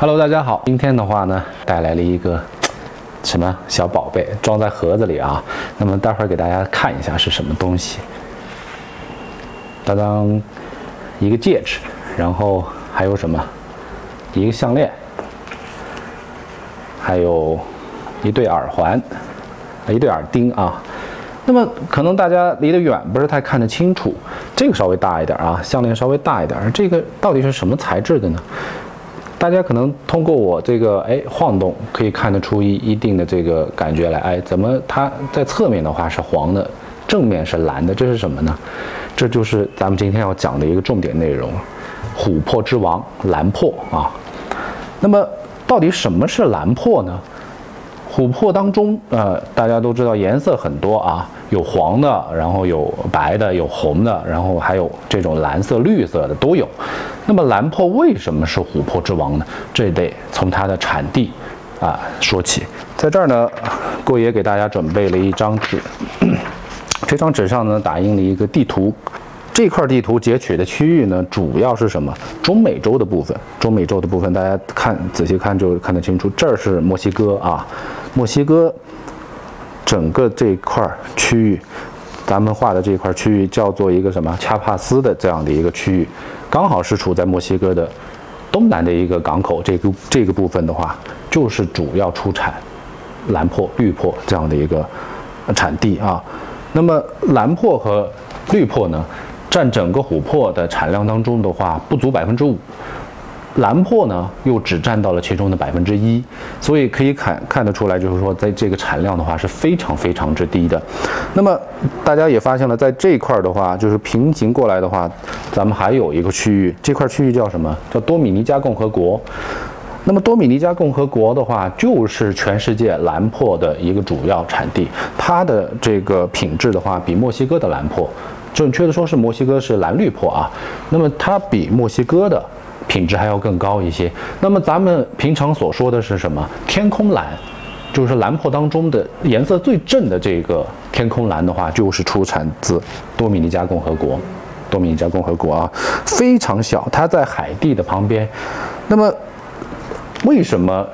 Hello，大家好，今天的话呢，带来了一个什么小宝贝，装在盒子里啊。那么待会儿给大家看一下是什么东西。当当，一个戒指，然后还有什么？一个项链，还有一对耳环，一对耳钉啊。那么可能大家离得远，不是太看得清楚。这个稍微大一点啊，项链稍微大一点。这个到底是什么材质的呢？大家可能通过我这个哎晃动，可以看得出一一定的这个感觉来。哎，怎么它在侧面的话是黄的，正面是蓝的？这是什么呢？这就是咱们今天要讲的一个重点内容——琥珀之王蓝珀啊。那么到底什么是蓝珀呢？琥珀当中，呃，大家都知道颜色很多啊。有黄的，然后有白的，有红的，然后还有这种蓝色、绿色的都有。那么蓝珀为什么是琥珀之王呢？这得从它的产地啊说起。在这儿呢，郭爷给大家准备了一张纸，这张纸上呢打印了一个地图。这块地图截取的区域呢，主要是什么？中美洲的部分。中美洲的部分，大家看仔细看就看得清楚。这儿是墨西哥啊，墨西哥。整个这块区域，咱们画的这块区域叫做一个什么？恰帕斯的这样的一个区域，刚好是处在墨西哥的东南的一个港口。这个这个部分的话，就是主要出产蓝珀、绿珀这样的一个产地啊。那么蓝珀和绿珀呢，占整个琥珀的产量当中的话，不足百分之五。蓝珀呢，又只占到了其中的百分之一，所以可以看看得出来，就是说，在这个产量的话是非常非常之低的。那么大家也发现了，在这一块的话，就是平行过来的话，咱们还有一个区域，这块区域叫什么？叫多米尼加共和国。那么多米尼加共和国的话，就是全世界蓝珀的一个主要产地，它的这个品质的话，比墨西哥的蓝珀，准确的说是墨西哥是蓝绿珀啊，那么它比墨西哥的。品质还要更高一些。那么咱们平常所说的是什么？天空蓝，就是蓝珀当中的颜色最正的这个天空蓝的话，就是出产自多米尼加共和国。多米尼加共和国啊，非常小，它在海地的旁边。那么为什么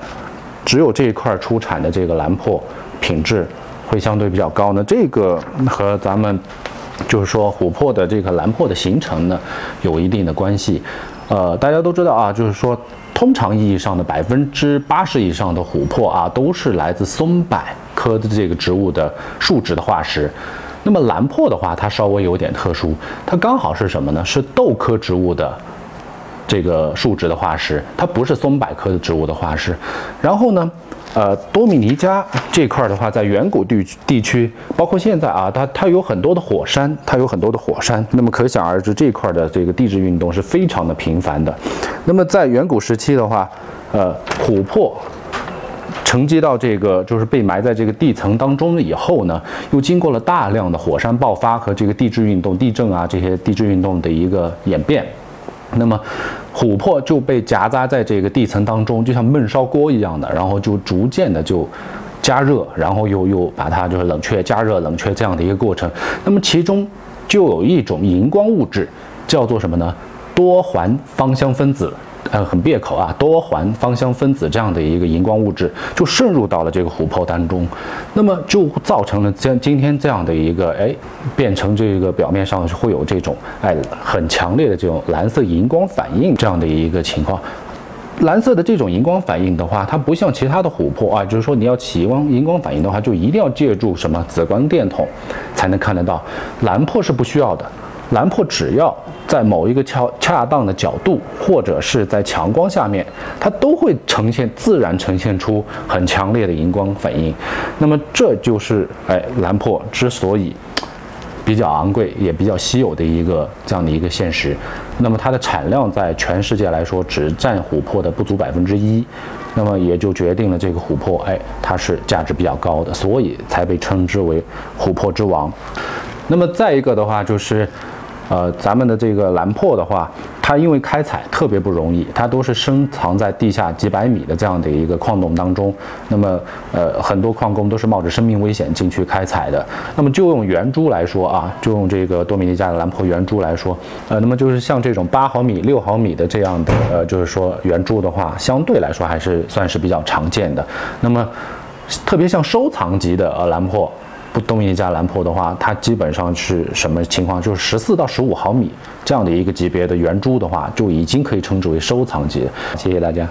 只有这一块出产的这个蓝珀品质会相对比较高呢？这个和咱们就是说琥珀的这个蓝珀的形成呢，有一定的关系。呃，大家都知道啊，就是说，通常意义上的百分之八十以上的琥珀啊，都是来自松柏科的这个植物的树脂的化石。那么蓝珀的话，它稍微有点特殊，它刚好是什么呢？是豆科植物的这个树脂的化石，它不是松柏科的植物的化石。然后呢？呃，多米尼加这块的话，在远古地地区，包括现在啊，它它有很多的火山，它有很多的火山。那么可想而知，这块的这个地质运动是非常的频繁的。那么在远古时期的话，呃，琥珀沉积到这个就是被埋在这个地层当中了以后呢，又经过了大量的火山爆发和这个地质运动、地震啊这些地质运动的一个演变。那么，琥珀就被夹杂在这个地层当中，就像焖烧锅一样的，然后就逐渐的就加热，然后又又把它就是冷却、加热、冷却这样的一个过程。那么其中就有一种荧光物质，叫做什么呢？多环芳香分子。呃，很别口啊，多环芳香分子这样的一个荧光物质就渗入到了这个琥珀当中，那么就造成了今今天这样的一个哎，变成这个表面上会有这种哎很强烈的这种蓝色荧光反应这样的一个情况。蓝色的这种荧光反应的话，它不像其他的琥珀啊，就是说你要起光荧光反应的话，就一定要借助什么紫光电筒才能看得到，蓝珀是不需要的。蓝珀只要在某一个恰恰当的角度，或者是在强光下面，它都会呈现自然呈现出很强烈的荧光反应。那么这就是哎蓝珀之所以比较昂贵也比较稀有的一个这样的一个现实。那么它的产量在全世界来说只占琥珀的不足百分之一，那么也就决定了这个琥珀哎它是价值比较高的，所以才被称之为琥珀之王。那么再一个的话就是。呃，咱们的这个蓝珀的话，它因为开采特别不容易，它都是深藏在地下几百米的这样的一个矿洞当中。那么，呃，很多矿工都是冒着生命危险进去开采的。那么，就用圆珠来说啊，就用这个多米尼加的蓝珀圆珠来说，呃，那么就是像这种八毫米、六毫米的这样的，呃，就是说圆珠的话，相对来说还是算是比较常见的。那么，特别像收藏级的呃蓝珀。不东一加蓝珀的话，它基本上是什么情况？就是十四到十五毫米这样的一个级别的圆珠的话，就已经可以称之为收藏级。谢谢大家。